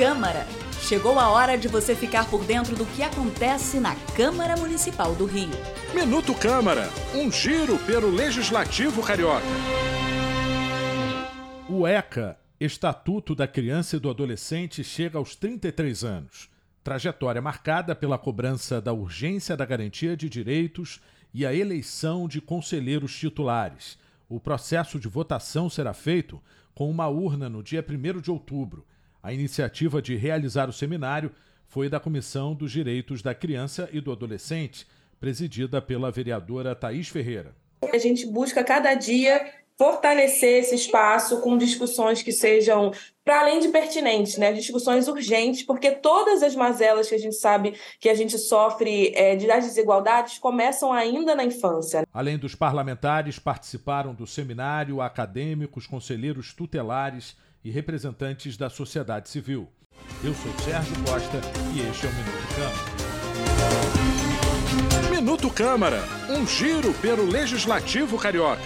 Câmara. Chegou a hora de você ficar por dentro do que acontece na Câmara Municipal do Rio. Minuto Câmara, um giro pelo Legislativo Carioca. O ECA, Estatuto da Criança e do Adolescente, chega aos 33 anos. Trajetória marcada pela cobrança da urgência da garantia de direitos e a eleição de conselheiros titulares. O processo de votação será feito com uma urna no dia 1 de outubro. A iniciativa de realizar o seminário foi da Comissão dos Direitos da Criança e do Adolescente, presidida pela vereadora Thaís Ferreira. A gente busca cada dia fortalecer esse espaço com discussões que sejam, para além de pertinentes, né? discussões urgentes, porque todas as mazelas que a gente sabe que a gente sofre é, das desigualdades começam ainda na infância. Além dos parlamentares, participaram do seminário acadêmicos, conselheiros tutelares e representantes da sociedade civil. Eu sou Sérgio Costa e este é o Minuto Câmara. Minuto Câmara, um giro pelo Legislativo Carioca.